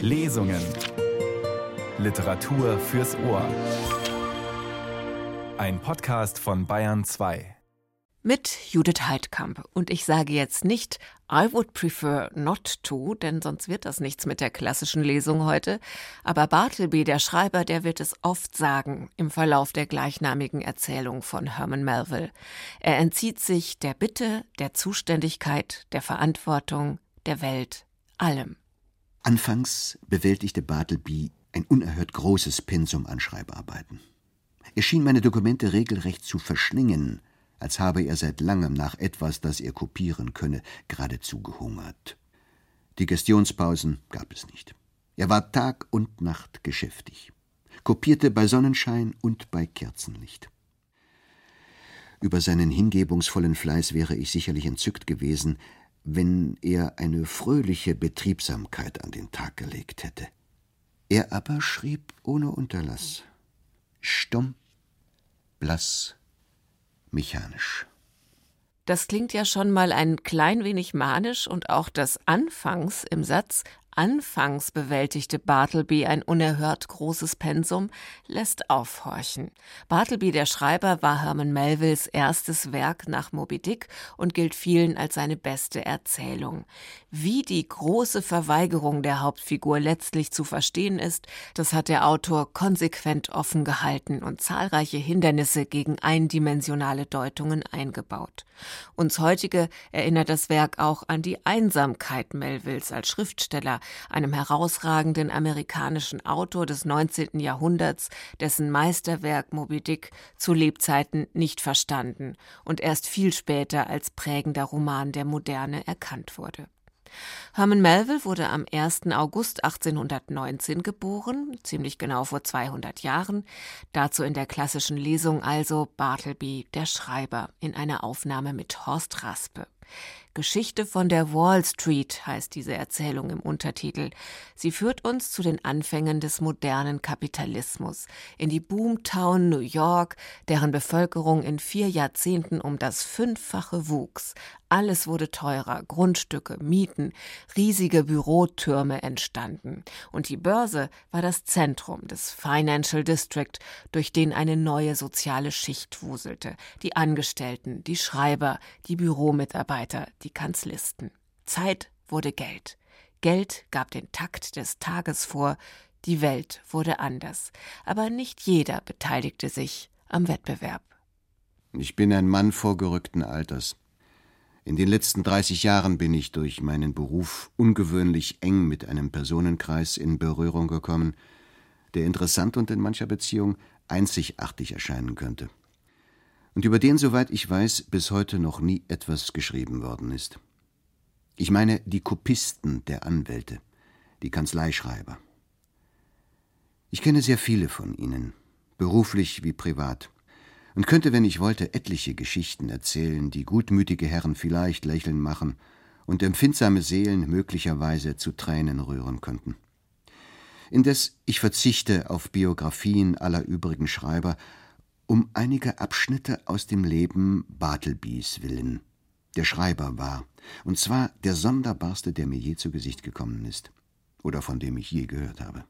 Lesungen. Literatur fürs Ohr. Ein Podcast von Bayern 2. Mit Judith Heidkamp. Und ich sage jetzt nicht, I would prefer not to, denn sonst wird das nichts mit der klassischen Lesung heute. Aber Bartleby, der Schreiber, der wird es oft sagen im Verlauf der gleichnamigen Erzählung von Herman Melville. Er entzieht sich der Bitte, der Zuständigkeit, der Verantwortung, der Welt, allem. Anfangs bewältigte Bartleby ein unerhört großes Pensum an Schreibarbeiten. Er schien meine Dokumente regelrecht zu verschlingen, als habe er seit langem nach etwas, das er kopieren könne, geradezu gehungert. Diggestionspausen gab es nicht. Er war Tag und Nacht geschäftig, kopierte bei Sonnenschein und bei Kerzenlicht. Über seinen hingebungsvollen Fleiß wäre ich sicherlich entzückt gewesen, wenn er eine fröhliche Betriebsamkeit an den Tag gelegt hätte. Er aber schrieb ohne Unterlass, stumm, blass, mechanisch. Das klingt ja schon mal ein klein wenig manisch und auch das Anfangs im Satz Anfangs bewältigte Bartleby ein unerhört großes Pensum, lässt aufhorchen. Bartleby, der Schreiber, war Herman Melvilles erstes Werk nach Moby Dick und gilt vielen als seine beste Erzählung. Wie die große Verweigerung der Hauptfigur letztlich zu verstehen ist, das hat der Autor konsequent offen gehalten und zahlreiche Hindernisse gegen eindimensionale Deutungen eingebaut. Uns heutige erinnert das Werk auch an die Einsamkeit Melvilles als Schriftsteller, einem herausragenden amerikanischen Autor des 19. Jahrhunderts, dessen Meisterwerk Moby Dick zu Lebzeiten nicht verstanden und erst viel später als prägender Roman der Moderne erkannt wurde. Herman Melville wurde am 1. August 1819 geboren, ziemlich genau vor 200 Jahren. Dazu in der klassischen Lesung also Bartleby, der Schreiber, in einer Aufnahme mit Horst Raspe. Geschichte von der Wall Street heißt diese Erzählung im Untertitel. Sie führt uns zu den Anfängen des modernen Kapitalismus, in die Boomtown New York, deren Bevölkerung in vier Jahrzehnten um das Fünffache wuchs. Alles wurde teurer, Grundstücke, Mieten, riesige Bürotürme entstanden. Und die Börse war das Zentrum des Financial District, durch den eine neue soziale Schicht wuselte. Die Angestellten, die Schreiber, die Büromitarbeiter, die Kanzlisten. Zeit wurde Geld. Geld gab den Takt des Tages vor, die Welt wurde anders. Aber nicht jeder beteiligte sich am Wettbewerb. Ich bin ein Mann vorgerückten Alters. In den letzten 30 Jahren bin ich durch meinen Beruf ungewöhnlich eng mit einem Personenkreis in Berührung gekommen, der interessant und in mancher Beziehung einzigartig erscheinen könnte und über den, soweit ich weiß, bis heute noch nie etwas geschrieben worden ist. Ich meine die Kopisten der Anwälte, die Kanzleischreiber. Ich kenne sehr viele von ihnen, beruflich wie privat, und könnte, wenn ich wollte, etliche Geschichten erzählen, die gutmütige Herren vielleicht lächeln machen und empfindsame Seelen möglicherweise zu Tränen rühren könnten. Indes ich verzichte auf Biografien aller übrigen Schreiber um einige Abschnitte aus dem Leben Bartlebys willen, der Schreiber war, und zwar der sonderbarste, der mir je zu Gesicht gekommen ist oder von dem ich je gehört habe.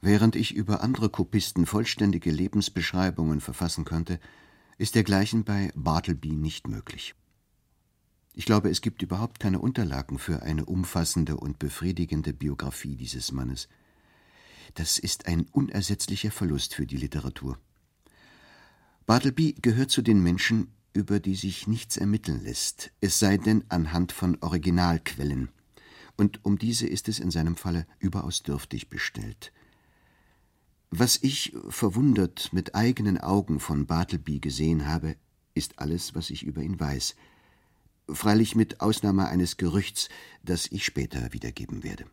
Während ich über andere Kopisten vollständige Lebensbeschreibungen verfassen könnte, ist dergleichen bei Bartleby nicht möglich. Ich glaube, es gibt überhaupt keine Unterlagen für eine umfassende und befriedigende Biografie dieses Mannes. Das ist ein unersetzlicher Verlust für die Literatur. Bartleby gehört zu den Menschen, über die sich nichts ermitteln lässt, es sei denn anhand von Originalquellen, und um diese ist es in seinem Falle überaus dürftig bestellt. Was ich verwundert mit eigenen Augen von Bartleby gesehen habe, ist alles, was ich über ihn weiß, freilich mit Ausnahme eines Gerüchts, das ich später wiedergeben werde.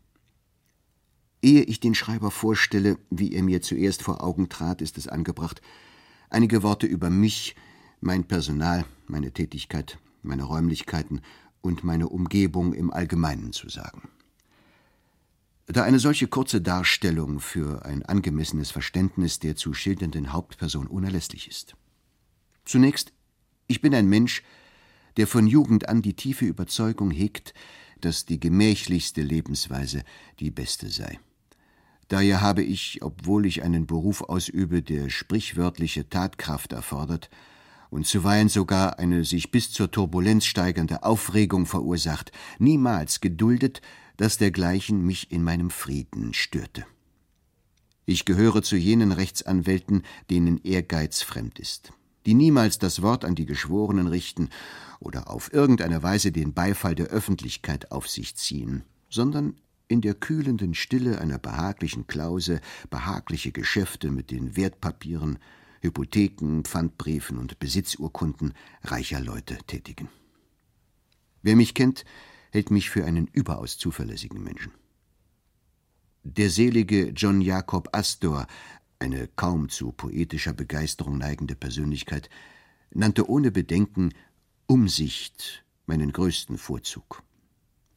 Ehe ich den Schreiber vorstelle, wie er mir zuerst vor Augen trat, ist es angebracht, einige Worte über mich, mein Personal, meine Tätigkeit, meine Räumlichkeiten und meine Umgebung im Allgemeinen zu sagen. Da eine solche kurze Darstellung für ein angemessenes Verständnis der zu schildernden Hauptperson unerlässlich ist. Zunächst, ich bin ein Mensch, der von Jugend an die tiefe Überzeugung hegt, dass die gemächlichste Lebensweise die beste sei. Daher habe ich, obwohl ich einen Beruf ausübe, der sprichwörtliche Tatkraft erfordert und zuweilen sogar eine sich bis zur Turbulenz steigernde Aufregung verursacht, niemals geduldet, dass dergleichen mich in meinem Frieden störte. Ich gehöre zu jenen Rechtsanwälten, denen Ehrgeiz fremd ist, die niemals das Wort an die Geschworenen richten oder auf irgendeine Weise den Beifall der Öffentlichkeit auf sich ziehen, sondern in der kühlenden Stille einer behaglichen Klause behagliche Geschäfte mit den Wertpapieren, Hypotheken, Pfandbriefen und Besitzurkunden reicher Leute tätigen. Wer mich kennt, hält mich für einen überaus zuverlässigen Menschen. Der selige John Jacob Astor, eine kaum zu poetischer Begeisterung neigende Persönlichkeit, nannte ohne Bedenken Umsicht meinen größten Vorzug.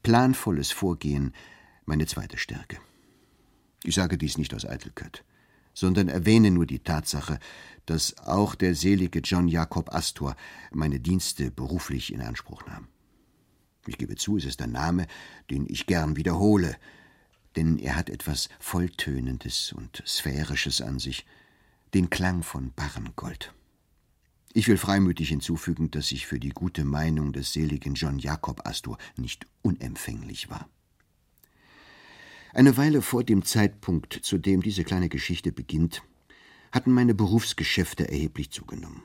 Planvolles Vorgehen meine zweite Stärke. Ich sage dies nicht aus Eitelkeit, sondern erwähne nur die Tatsache, dass auch der selige John Jacob Astor meine Dienste beruflich in Anspruch nahm. Ich gebe zu, es ist ein Name, den ich gern wiederhole, denn er hat etwas Volltönendes und Sphärisches an sich, den Klang von Barrengold. Ich will freimütig hinzufügen, dass ich für die gute Meinung des seligen John Jacob Astor nicht unempfänglich war. Eine Weile vor dem Zeitpunkt, zu dem diese kleine Geschichte beginnt, hatten meine Berufsgeschäfte erheblich zugenommen.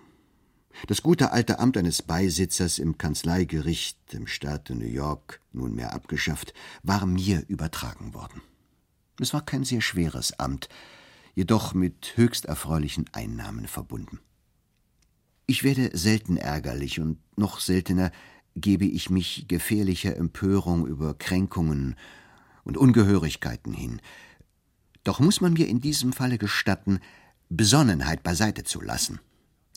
Das gute alte Amt eines Beisitzers im Kanzleigericht im Staate New York, nunmehr abgeschafft, war mir übertragen worden. Es war kein sehr schweres Amt, jedoch mit höchst erfreulichen Einnahmen verbunden. Ich werde selten ärgerlich und noch seltener gebe ich mich gefährlicher Empörung über Kränkungen und Ungehörigkeiten hin. Doch muss man mir in diesem Falle gestatten, Besonnenheit beiseite zu lassen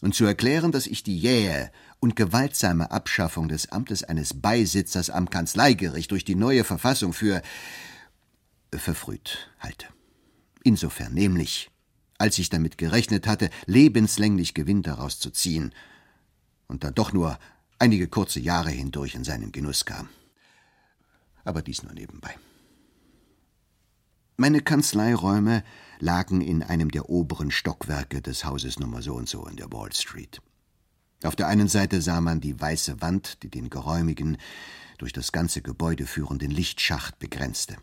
und zu erklären, dass ich die jähe und gewaltsame Abschaffung des Amtes eines Beisitzers am Kanzleigericht durch die neue Verfassung für verfrüht halte. Insofern nämlich, als ich damit gerechnet hatte, lebenslänglich Gewinn daraus zu ziehen und dann doch nur einige kurze Jahre hindurch in seinen Genuss kam. Aber dies nur nebenbei. Meine Kanzleiräume lagen in einem der oberen Stockwerke des Hauses Nummer so und so in der Wall Street. Auf der einen Seite sah man die weiße Wand, die den geräumigen, durch das ganze Gebäude führenden Lichtschacht begrenzte.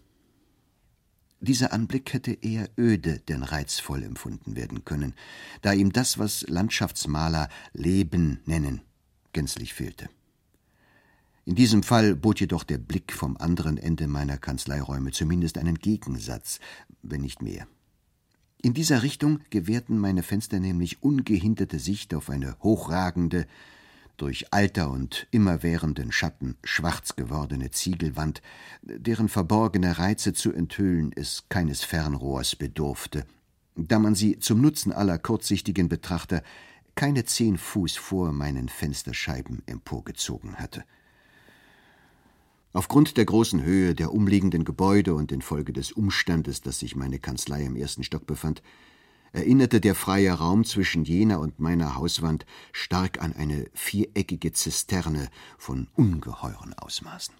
Dieser Anblick hätte eher öde denn reizvoll empfunden werden können, da ihm das, was Landschaftsmaler Leben nennen, gänzlich fehlte. In diesem Fall bot jedoch der Blick vom anderen Ende meiner Kanzleiräume zumindest einen Gegensatz, wenn nicht mehr. In dieser Richtung gewährten meine Fenster nämlich ungehinderte Sicht auf eine hochragende, durch Alter und immerwährenden Schatten schwarz gewordene Ziegelwand, deren verborgene Reize zu enthüllen es keines Fernrohrs bedurfte, da man sie zum Nutzen aller kurzsichtigen Betrachter keine zehn Fuß vor meinen Fensterscheiben emporgezogen hatte. Aufgrund der großen Höhe der umliegenden Gebäude und infolge des Umstandes, dass sich meine Kanzlei im ersten Stock befand, erinnerte der freie Raum zwischen jener und meiner Hauswand stark an eine viereckige Zisterne von ungeheuren Ausmaßen.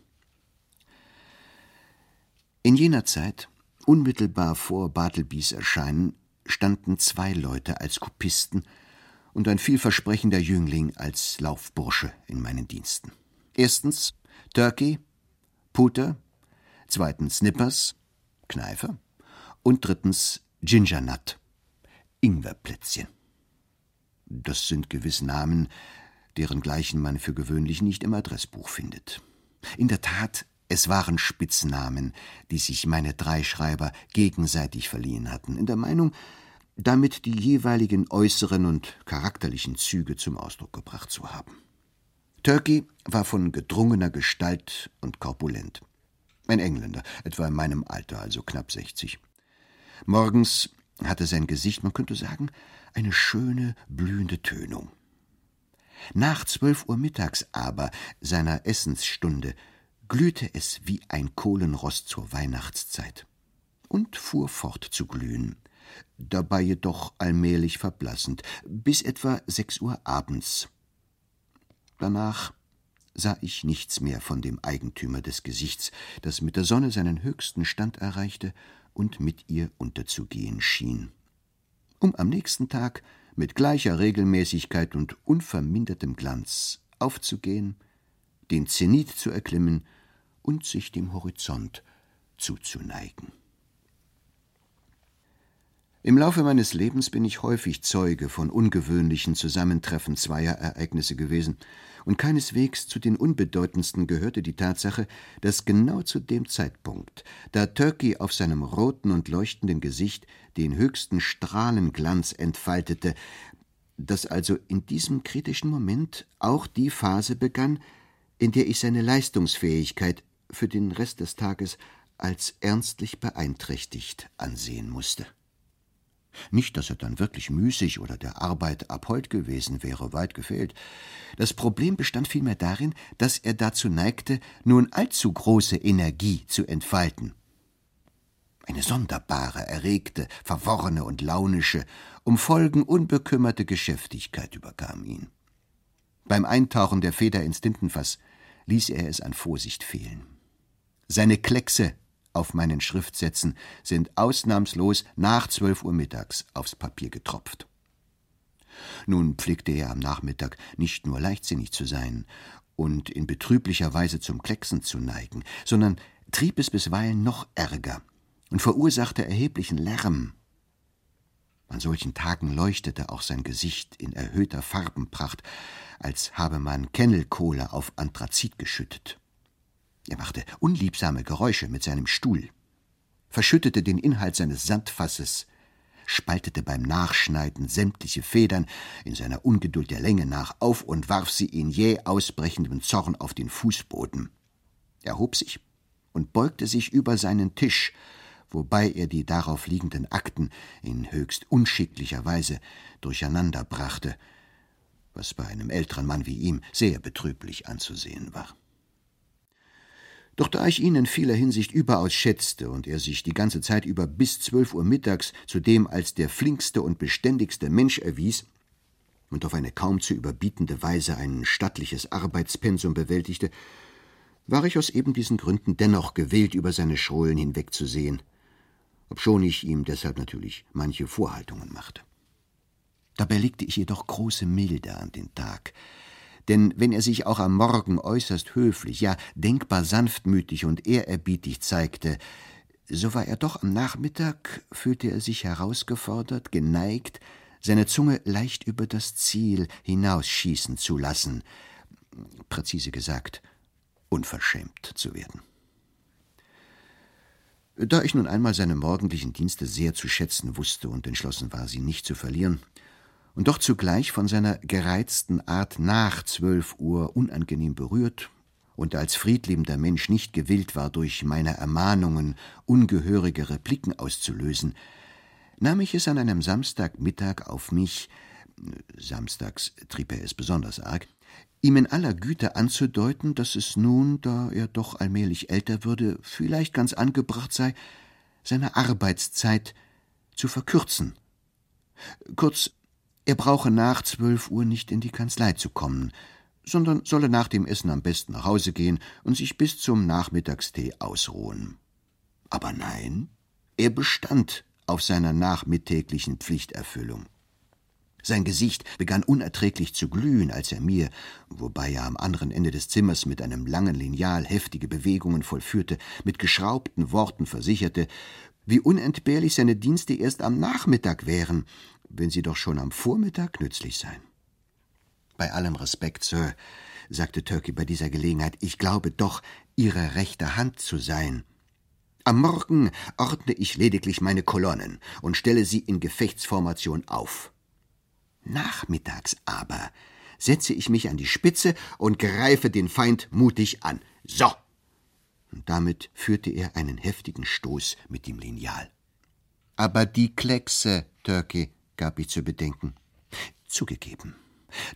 In jener Zeit, unmittelbar vor Bartlebys Erscheinen, standen zwei Leute als Kopisten und ein vielversprechender Jüngling als Laufbursche in meinen Diensten. Erstens Turkey, Puter, zweitens Snippers, Kneifer und drittens Gingernut, Ingwerplätzchen. Das sind gewiss Namen, deren gleichen man für gewöhnlich nicht im Adressbuch findet. In der Tat, es waren Spitznamen, die sich meine drei Schreiber gegenseitig verliehen hatten, in der Meinung, damit die jeweiligen äußeren und charakterlichen Züge zum Ausdruck gebracht zu haben. Turkey war von gedrungener Gestalt und korpulent. Ein Engländer, etwa in meinem Alter, also knapp 60. Morgens hatte sein Gesicht, man könnte sagen, eine schöne, blühende Tönung. Nach zwölf Uhr mittags aber, seiner Essensstunde, glühte es wie ein Kohlenrost zur Weihnachtszeit und fuhr fort zu glühen, dabei jedoch allmählich verblassend, bis etwa sechs Uhr abends, Danach sah ich nichts mehr von dem Eigentümer des Gesichts, das mit der Sonne seinen höchsten Stand erreichte und mit ihr unterzugehen schien. Um am nächsten Tag mit gleicher Regelmäßigkeit und unvermindertem Glanz aufzugehen, den Zenit zu erklimmen und sich dem Horizont zuzuneigen. Im Laufe meines Lebens bin ich häufig Zeuge von ungewöhnlichen Zusammentreffen zweier Ereignisse gewesen, und keineswegs zu den unbedeutendsten gehörte die Tatsache, dass genau zu dem Zeitpunkt, da Turkey auf seinem roten und leuchtenden Gesicht den höchsten Strahlenglanz entfaltete, dass also in diesem kritischen Moment auch die Phase begann, in der ich seine Leistungsfähigkeit für den Rest des Tages als ernstlich beeinträchtigt ansehen musste. Nicht, dass er dann wirklich müßig oder der Arbeit abhold gewesen wäre, weit gefehlt. Das Problem bestand vielmehr darin, dass er dazu neigte, nun allzu große Energie zu entfalten. Eine sonderbare, erregte, verworrene und launische, um Folgen unbekümmerte Geschäftigkeit überkam ihn. Beim Eintauchen der Feder ins Tintenfass ließ er es an Vorsicht fehlen. Seine Kleckse auf meinen Schriftsätzen sind ausnahmslos nach zwölf Uhr mittags aufs Papier getropft. Nun pflegte er am Nachmittag nicht nur leichtsinnig zu sein und in betrüblicher Weise zum Klecksen zu neigen, sondern trieb es bisweilen noch ärger und verursachte erheblichen Lärm. An solchen Tagen leuchtete auch sein Gesicht in erhöhter Farbenpracht, als habe man Kennelkohle auf Anthrazit geschüttet. Er machte unliebsame Geräusche mit seinem Stuhl, verschüttete den Inhalt seines Sandfasses, spaltete beim Nachschneiden sämtliche Federn in seiner Ungeduld der Länge nach auf und warf sie in jäh ausbrechendem Zorn auf den Fußboden. Er hob sich und beugte sich über seinen Tisch, wobei er die darauf liegenden Akten in höchst unschicklicher Weise durcheinanderbrachte, was bei einem älteren Mann wie ihm sehr betrüblich anzusehen war. Doch da ich ihn in vieler Hinsicht überaus schätzte und er sich die ganze Zeit über bis zwölf Uhr mittags zudem als der flinkste und beständigste Mensch erwies und auf eine kaum zu überbietende Weise ein stattliches Arbeitspensum bewältigte, war ich aus eben diesen Gründen dennoch gewillt, über seine Schrullen hinwegzusehen, obschon ich ihm deshalb natürlich manche Vorhaltungen machte. Dabei legte ich jedoch große Milde an den Tag, denn wenn er sich auch am Morgen äußerst höflich, ja denkbar sanftmütig und ehrerbietig zeigte, so war er doch am Nachmittag, fühlte er sich herausgefordert, geneigt, seine Zunge leicht über das Ziel hinausschießen zu lassen, präzise gesagt, unverschämt zu werden. Da ich nun einmal seine morgendlichen Dienste sehr zu schätzen wusste und entschlossen war, sie nicht zu verlieren, und doch zugleich von seiner gereizten Art nach zwölf Uhr unangenehm berührt und als friedliebender Mensch nicht gewillt war, durch meine Ermahnungen ungehörige Repliken auszulösen, nahm ich es an einem Samstagmittag auf mich, samstags trieb er es besonders arg, ihm in aller Güte anzudeuten, dass es nun, da er doch allmählich älter würde, vielleicht ganz angebracht sei, seine Arbeitszeit zu verkürzen. Kurz, er brauche nach zwölf Uhr nicht in die Kanzlei zu kommen, sondern solle nach dem Essen am besten nach Hause gehen und sich bis zum Nachmittagstee ausruhen. Aber nein, er bestand auf seiner nachmittäglichen Pflichterfüllung. Sein Gesicht begann unerträglich zu glühen, als er mir, wobei er am anderen Ende des Zimmers mit einem langen Lineal heftige Bewegungen vollführte, mit geschraubten Worten versicherte, wie unentbehrlich seine Dienste erst am Nachmittag wären wenn sie doch schon am Vormittag nützlich seien. Bei allem Respekt, Sir, sagte Turkey bei dieser Gelegenheit, ich glaube doch, Ihre rechte Hand zu sein. Am Morgen ordne ich lediglich meine Kolonnen und stelle sie in Gefechtsformation auf. Nachmittags aber setze ich mich an die Spitze und greife den Feind mutig an. So! Und damit führte er einen heftigen Stoß mit dem Lineal. Aber die Kleckse, Turkey, gab ich zu bedenken. Zugegeben.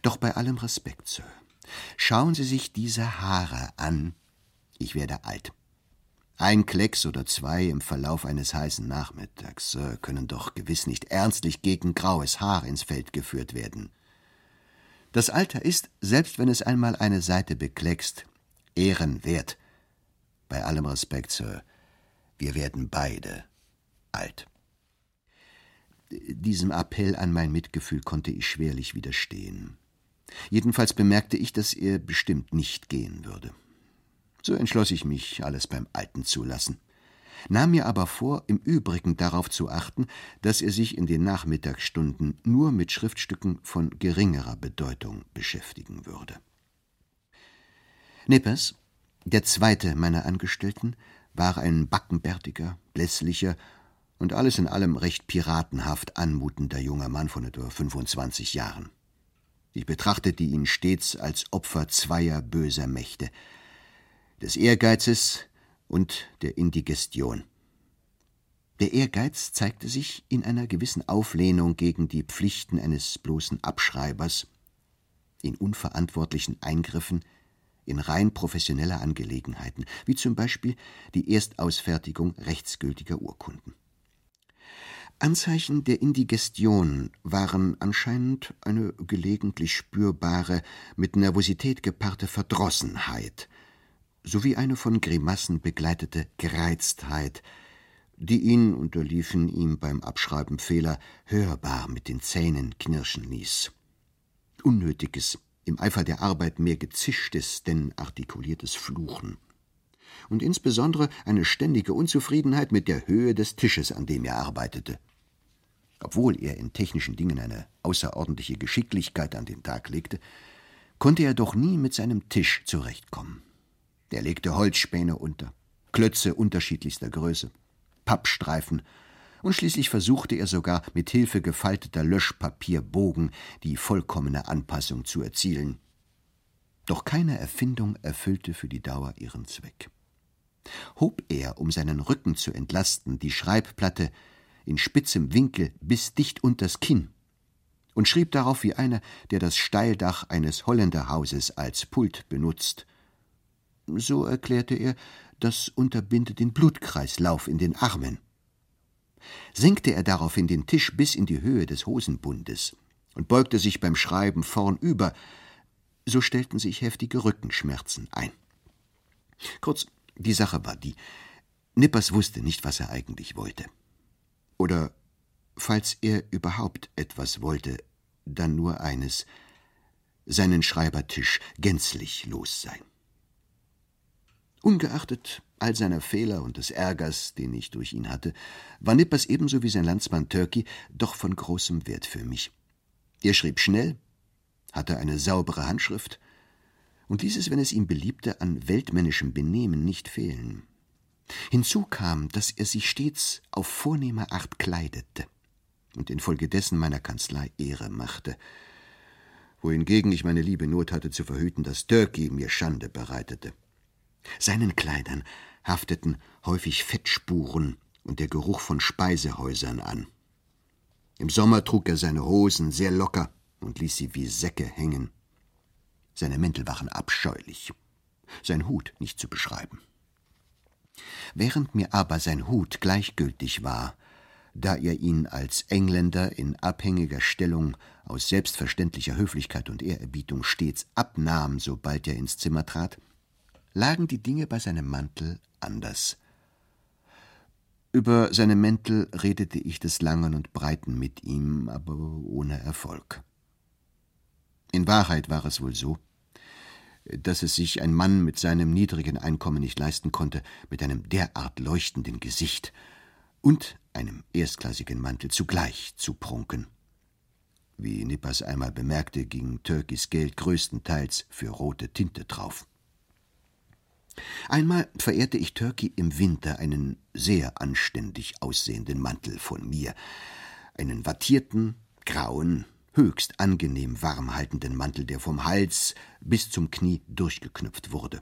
Doch bei allem Respekt, Sir. Schauen Sie sich diese Haare an. Ich werde alt. Ein Klecks oder zwei im Verlauf eines heißen Nachmittags, Sir, können doch gewiss nicht ernstlich gegen graues Haar ins Feld geführt werden. Das Alter ist, selbst wenn es einmal eine Seite bekleckst, ehrenwert. Bei allem Respekt, Sir, wir werden beide alt. Diesem Appell an mein Mitgefühl konnte ich schwerlich widerstehen. Jedenfalls bemerkte ich, dass er bestimmt nicht gehen würde. So entschloss ich mich, alles beim Alten zu lassen, nahm mir aber vor, im Übrigen darauf zu achten, dass er sich in den Nachmittagsstunden nur mit Schriftstücken von geringerer Bedeutung beschäftigen würde. Nippers, der zweite meiner Angestellten, war ein backenbärtiger, blässlicher und alles in allem recht piratenhaft anmutender junger Mann von etwa 25 Jahren. Ich betrachtete ihn stets als Opfer zweier böser Mächte, des Ehrgeizes und der Indigestion. Der Ehrgeiz zeigte sich in einer gewissen Auflehnung gegen die Pflichten eines bloßen Abschreibers, in unverantwortlichen Eingriffen in rein professionelle Angelegenheiten, wie zum Beispiel die Erstausfertigung rechtsgültiger Urkunden. Anzeichen der Indigestion waren anscheinend eine gelegentlich spürbare, mit Nervosität gepaarte Verdrossenheit sowie eine von Grimassen begleitete Gereiztheit, die ihn, unterliefen ihm beim Abschreiben Fehler, hörbar mit den Zähnen knirschen ließ. Unnötiges, im Eifer der Arbeit mehr gezischtes, denn artikuliertes Fluchen. Und insbesondere eine ständige Unzufriedenheit mit der Höhe des Tisches, an dem er arbeitete. Obwohl er in technischen Dingen eine außerordentliche Geschicklichkeit an den Tag legte, konnte er doch nie mit seinem Tisch zurechtkommen. Er legte Holzspäne unter, Klötze unterschiedlichster Größe, Pappstreifen und schließlich versuchte er sogar mit Hilfe gefalteter Löschpapierbogen die vollkommene Anpassung zu erzielen. Doch keine Erfindung erfüllte für die Dauer ihren Zweck. Hob er, um seinen Rücken zu entlasten, die Schreibplatte in spitzem Winkel bis dicht unters Kinn und schrieb darauf wie einer, der das Steildach eines Holländerhauses als Pult benutzt. So erklärte er, das unterbinde den Blutkreislauf in den Armen senkte er daraufhin den Tisch bis in die Höhe des Hosenbundes und beugte sich beim Schreiben vornüber, so stellten sich heftige Rückenschmerzen ein. Kurz, die Sache war die, Nippers wusste nicht, was er eigentlich wollte. Oder, falls er überhaupt etwas wollte, dann nur eines, seinen Schreibertisch gänzlich los sein. Ungeachtet all seiner Fehler und des Ärgers, den ich durch ihn hatte, war Nippers ebenso wie sein Landsmann Turkey doch von großem Wert für mich. Er schrieb schnell, hatte eine saubere Handschrift und ließ es, wenn es ihm beliebte, an weltmännischem Benehmen nicht fehlen. Hinzu kam, dass er sich stets auf vornehme Art kleidete und infolgedessen meiner Kanzlei Ehre machte, wohingegen ich meine liebe Not hatte zu verhüten, dass Turkey mir Schande bereitete. Seinen Kleidern hafteten häufig Fettspuren und der Geruch von Speisehäusern an. Im Sommer trug er seine Hosen sehr locker und ließ sie wie Säcke hängen. Seine Mäntel waren abscheulich, sein Hut nicht zu beschreiben. Während mir aber sein Hut gleichgültig war, da er ihn als Engländer in abhängiger Stellung aus selbstverständlicher Höflichkeit und Ehrerbietung stets abnahm, sobald er ins Zimmer trat, lagen die Dinge bei seinem Mantel anders. Über seine Mäntel redete ich des Langen und Breiten mit ihm, aber ohne Erfolg. In Wahrheit war es wohl so, dass es sich ein Mann mit seinem niedrigen Einkommen nicht leisten konnte, mit einem derart leuchtenden Gesicht und einem erstklassigen Mantel zugleich zu prunken. Wie Nippers einmal bemerkte, ging Turkeys Geld größtenteils für rote Tinte drauf. Einmal verehrte ich Turkey im Winter einen sehr anständig aussehenden Mantel von mir, einen wattierten, grauen, höchst angenehm warmhaltenden Mantel, der vom Hals bis zum Knie durchgeknüpft wurde.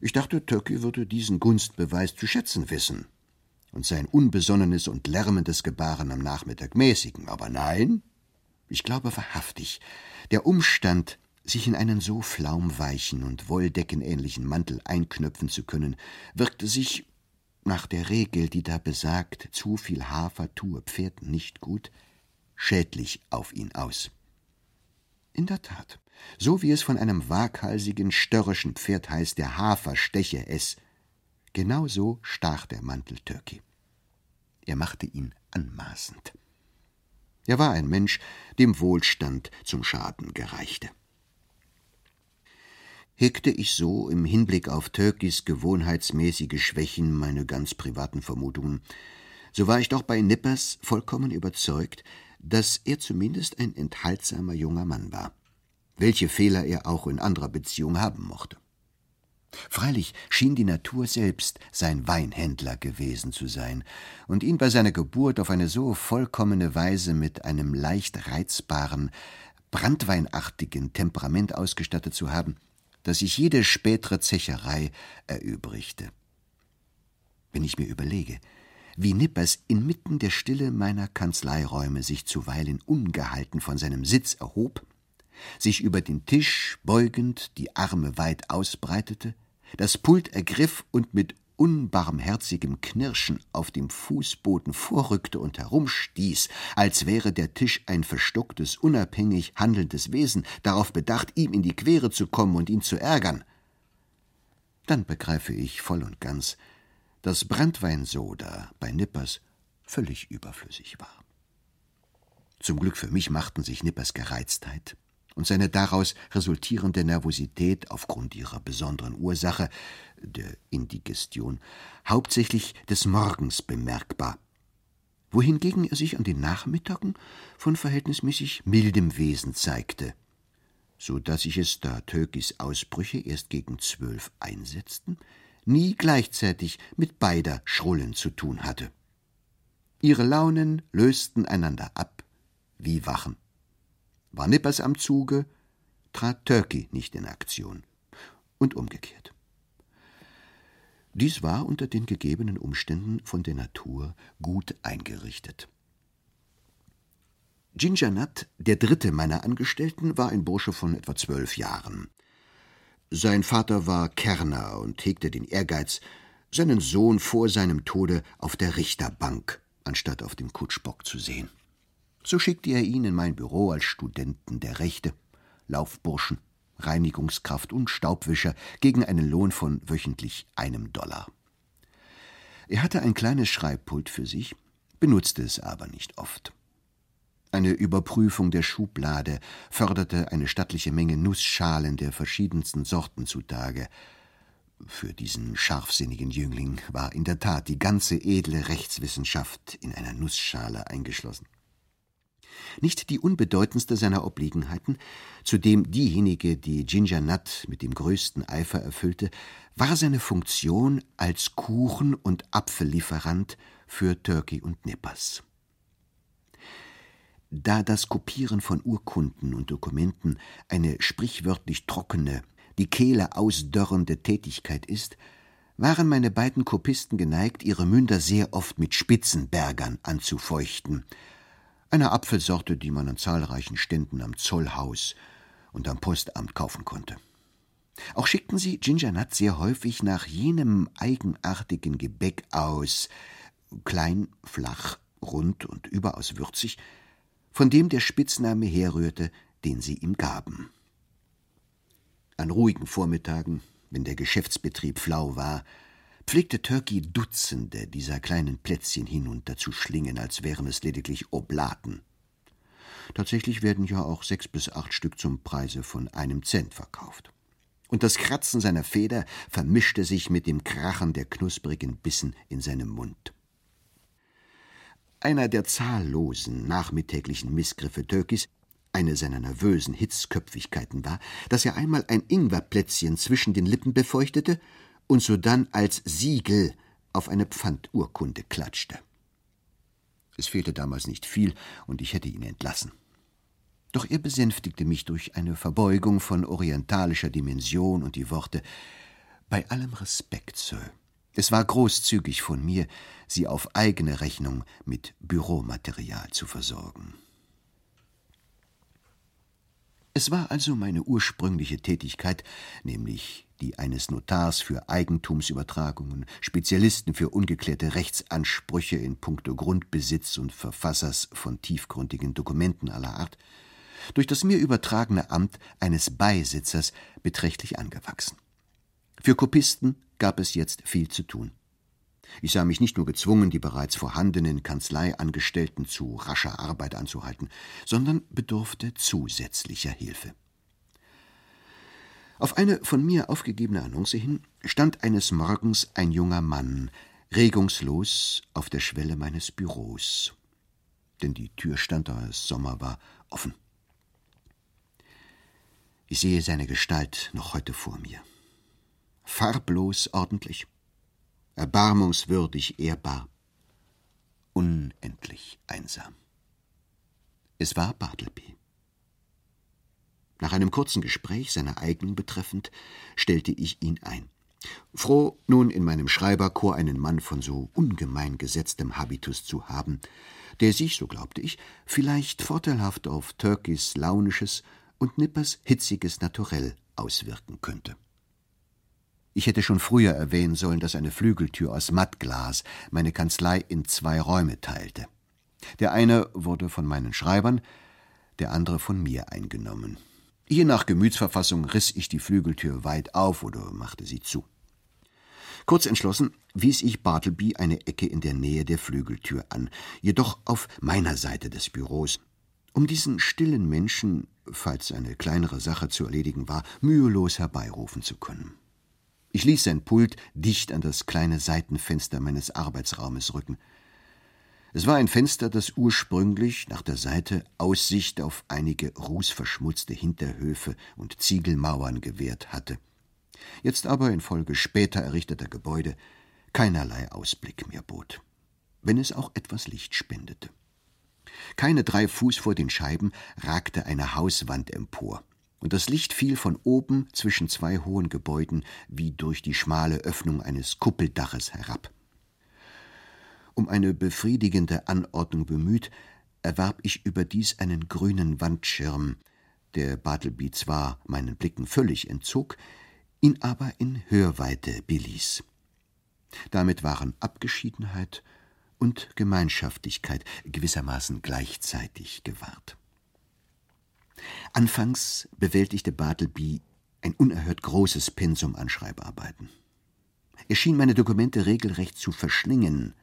Ich dachte, Turkey würde diesen Gunstbeweis zu schätzen wissen und sein unbesonnenes und lärmendes Gebaren am Nachmittag mäßigen, aber nein, ich glaube wahrhaftig, der Umstand, sich in einen so flaumweichen und wolldeckenähnlichen Mantel einknöpfen zu können, wirkte sich, nach der Regel, die da besagt, zu viel Hafer tue Pferden nicht gut, schädlich auf ihn aus. In der Tat, so wie es von einem waghalsigen, störrischen Pferd heißt, der Hafer steche es, genau so stach der Mantel Türki. Er machte ihn anmaßend. Er war ein Mensch, dem Wohlstand zum Schaden gereichte. Hegte ich so im Hinblick auf Türkis gewohnheitsmäßige Schwächen meine ganz privaten Vermutungen, so war ich doch bei Nippers vollkommen überzeugt, dass er zumindest ein enthaltsamer junger Mann war, welche Fehler er auch in anderer Beziehung haben mochte. Freilich schien die Natur selbst sein Weinhändler gewesen zu sein und ihn bei seiner Geburt auf eine so vollkommene Weise mit einem leicht reizbaren, brandweinartigen Temperament ausgestattet zu haben, dass sich jede spätere Zecherei erübrigte. Wenn ich mir überlege, wie Nippers inmitten der Stille meiner Kanzleiräume sich zuweilen ungehalten von seinem Sitz erhob, sich über den Tisch beugend die Arme weit ausbreitete, das Pult ergriff und mit unbarmherzigem Knirschen auf dem Fußboden vorrückte und herumstieß, als wäre der Tisch ein verstocktes, unabhängig handelndes Wesen, darauf bedacht, ihm in die Quere zu kommen und ihn zu ärgern. Dann begreife ich voll und ganz, dass Branntweinsoda bei Nippers völlig überflüssig war. Zum Glück für mich machten sich Nippers Gereiztheit und seine daraus resultierende Nervosität aufgrund ihrer besonderen Ursache, der Indigestion, hauptsächlich des Morgens bemerkbar, wohingegen er sich an den Nachmittagen von verhältnismäßig mildem Wesen zeigte, so dass ich es, da Tökis Ausbrüche erst gegen zwölf einsetzten, nie gleichzeitig mit beider Schrullen zu tun hatte. Ihre Launen lösten einander ab wie Wachen. War Nippers am Zuge, trat Turkey nicht in Aktion. Und umgekehrt. Dies war unter den gegebenen Umständen von der Natur gut eingerichtet. Ginger Nut, der dritte meiner Angestellten, war ein Bursche von etwa zwölf Jahren. Sein Vater war Kärrner und hegte den Ehrgeiz, seinen Sohn vor seinem Tode auf der Richterbank anstatt auf dem Kutschbock zu sehen. So schickte er ihn in mein Büro als Studenten der Rechte, Laufburschen, Reinigungskraft und Staubwischer gegen einen Lohn von wöchentlich einem Dollar. Er hatte ein kleines Schreibpult für sich, benutzte es aber nicht oft. Eine Überprüfung der Schublade förderte eine stattliche Menge Nussschalen der verschiedensten Sorten zutage. Für diesen scharfsinnigen Jüngling war in der Tat die ganze edle Rechtswissenschaft in einer Nussschale eingeschlossen. Nicht die unbedeutendste seiner Obliegenheiten, zudem diejenige, die Ginger Nut mit dem größten Eifer erfüllte, war seine Funktion als Kuchen- und Apfellieferant für Turkey und Nippers. Da das Kopieren von Urkunden und Dokumenten eine sprichwörtlich trockene, die Kehle ausdörrende Tätigkeit ist, waren meine beiden Kopisten geneigt, ihre Münder sehr oft mit Spitzenbergern anzufeuchten, einer Apfelsorte, die man an zahlreichen Ständen am Zollhaus und am Postamt kaufen konnte. Auch schickten sie Ginger Nut sehr häufig nach jenem eigenartigen Gebäck aus, klein, flach, rund und überaus würzig, von dem der Spitzname herrührte, den sie ihm gaben. An ruhigen Vormittagen, wenn der Geschäftsbetrieb flau war, pflegte Turkey Dutzende dieser kleinen Plätzchen hinunterzuschlingen, als wären es lediglich Oblaten. Tatsächlich werden ja auch sechs bis acht Stück zum Preise von einem Cent verkauft. Und das Kratzen seiner Feder vermischte sich mit dem Krachen der knusprigen Bissen in seinem Mund. Einer der zahllosen nachmittäglichen Missgriffe Türkis, eine seiner nervösen Hitzköpfigkeiten war, dass er einmal ein Ingwerplätzchen zwischen den Lippen befeuchtete und sodann als Siegel auf eine Pfandurkunde klatschte. Es fehlte damals nicht viel, und ich hätte ihn entlassen. Doch er besänftigte mich durch eine Verbeugung von orientalischer Dimension und die Worte Bei allem Respekt, Sir. Es war großzügig von mir, Sie auf eigene Rechnung mit Büromaterial zu versorgen. Es war also meine ursprüngliche Tätigkeit, nämlich die eines Notars für Eigentumsübertragungen, Spezialisten für ungeklärte Rechtsansprüche in puncto Grundbesitz und Verfassers von tiefgründigen Dokumenten aller Art, durch das mir übertragene Amt eines Beisitzers beträchtlich angewachsen. Für Kopisten gab es jetzt viel zu tun. Ich sah mich nicht nur gezwungen, die bereits vorhandenen Kanzleiangestellten zu rascher Arbeit anzuhalten, sondern bedurfte zusätzlicher Hilfe. Auf eine von mir aufgegebene Annonce hin stand eines Morgens ein junger Mann, regungslos auf der Schwelle meines Büros. Denn die Tür stand, da es Sommer war, offen. Ich sehe seine Gestalt noch heute vor mir. Farblos ordentlich, erbarmungswürdig ehrbar, unendlich einsam. Es war Bartleby. Nach einem kurzen Gespräch seiner Eignung betreffend, stellte ich ihn ein. Froh, nun in meinem Schreiberchor einen Mann von so ungemein gesetztem Habitus zu haben, der sich, so glaubte ich, vielleicht vorteilhaft auf Turkeys launisches und Nippers hitziges Naturell auswirken könnte. Ich hätte schon früher erwähnen sollen, dass eine Flügeltür aus Mattglas meine Kanzlei in zwei Räume teilte. Der eine wurde von meinen Schreibern, der andere von mir eingenommen. Je nach Gemütsverfassung riss ich die Flügeltür weit auf oder machte sie zu. Kurz entschlossen wies ich Bartleby eine Ecke in der Nähe der Flügeltür an, jedoch auf meiner Seite des Büros, um diesen stillen Menschen, falls eine kleinere Sache zu erledigen war, mühelos herbeirufen zu können. Ich ließ sein Pult dicht an das kleine Seitenfenster meines Arbeitsraumes rücken. Es war ein Fenster, das ursprünglich nach der Seite Aussicht auf einige rußverschmutzte Hinterhöfe und Ziegelmauern gewährt hatte. Jetzt aber infolge später errichteter Gebäude keinerlei Ausblick mehr bot, wenn es auch etwas Licht spendete. Keine drei Fuß vor den Scheiben ragte eine Hauswand empor, und das Licht fiel von oben zwischen zwei hohen Gebäuden wie durch die schmale Öffnung eines Kuppeldaches herab. Um eine befriedigende Anordnung bemüht, erwarb ich überdies einen grünen Wandschirm, der Bartleby zwar meinen Blicken völlig entzog, ihn aber in Hörweite beließ. Damit waren Abgeschiedenheit und Gemeinschaftlichkeit gewissermaßen gleichzeitig gewahrt. Anfangs bewältigte Bartleby ein unerhört großes Pensum an Schreibarbeiten. Er schien meine Dokumente regelrecht zu verschlingen,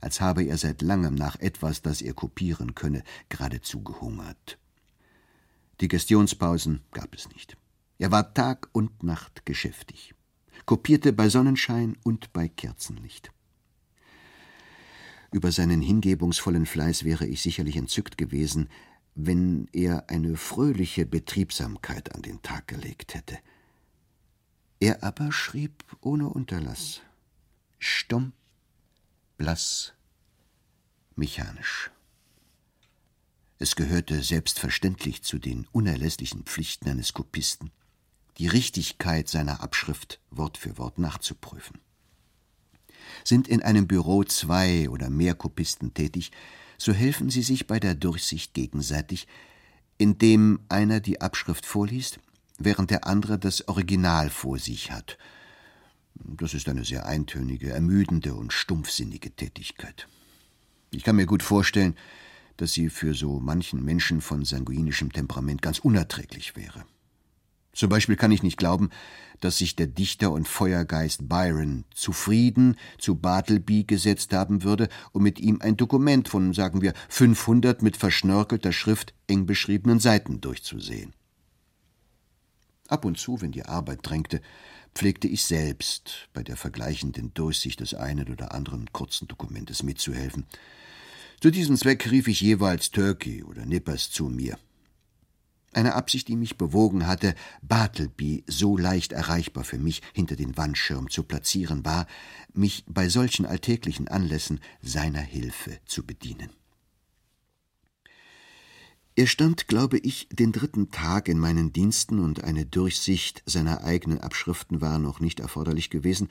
als habe er seit langem nach etwas, das er kopieren könne, geradezu gehungert. Diggestionspausen gab es nicht. Er war Tag und Nacht geschäftig, kopierte bei Sonnenschein und bei Kerzenlicht. Über seinen hingebungsvollen Fleiß wäre ich sicherlich entzückt gewesen, wenn er eine fröhliche Betriebsamkeit an den Tag gelegt hätte. Er aber schrieb ohne Unterlass, stumm, blass, mechanisch. Es gehörte selbstverständlich zu den unerlässlichen Pflichten eines Kopisten, die Richtigkeit seiner Abschrift Wort für Wort nachzuprüfen. Sind in einem Büro zwei oder mehr Kopisten tätig, so helfen sie sich bei der Durchsicht gegenseitig, indem einer die Abschrift vorliest, während der andere das Original vor sich hat. Das ist eine sehr eintönige, ermüdende und stumpfsinnige Tätigkeit. Ich kann mir gut vorstellen, dass sie für so manchen Menschen von sanguinischem Temperament ganz unerträglich wäre. Zum Beispiel kann ich nicht glauben, dass sich der Dichter und Feuergeist Byron zufrieden zu Bartleby gesetzt haben würde, um mit ihm ein Dokument von, sagen wir, 500 mit verschnörkelter Schrift eng beschriebenen Seiten durchzusehen. Ab und zu, wenn die Arbeit drängte, pflegte ich selbst bei der vergleichenden Durchsicht des einen oder anderen kurzen Dokumentes mitzuhelfen. Zu diesem Zweck rief ich jeweils Turkey oder Nippers zu mir. Eine Absicht, die mich bewogen hatte, Bartleby so leicht erreichbar für mich hinter den Wandschirm zu platzieren, war, mich bei solchen alltäglichen Anlässen seiner Hilfe zu bedienen. Er stand, glaube ich, den dritten Tag in meinen Diensten und eine Durchsicht seiner eigenen Abschriften war noch nicht erforderlich gewesen,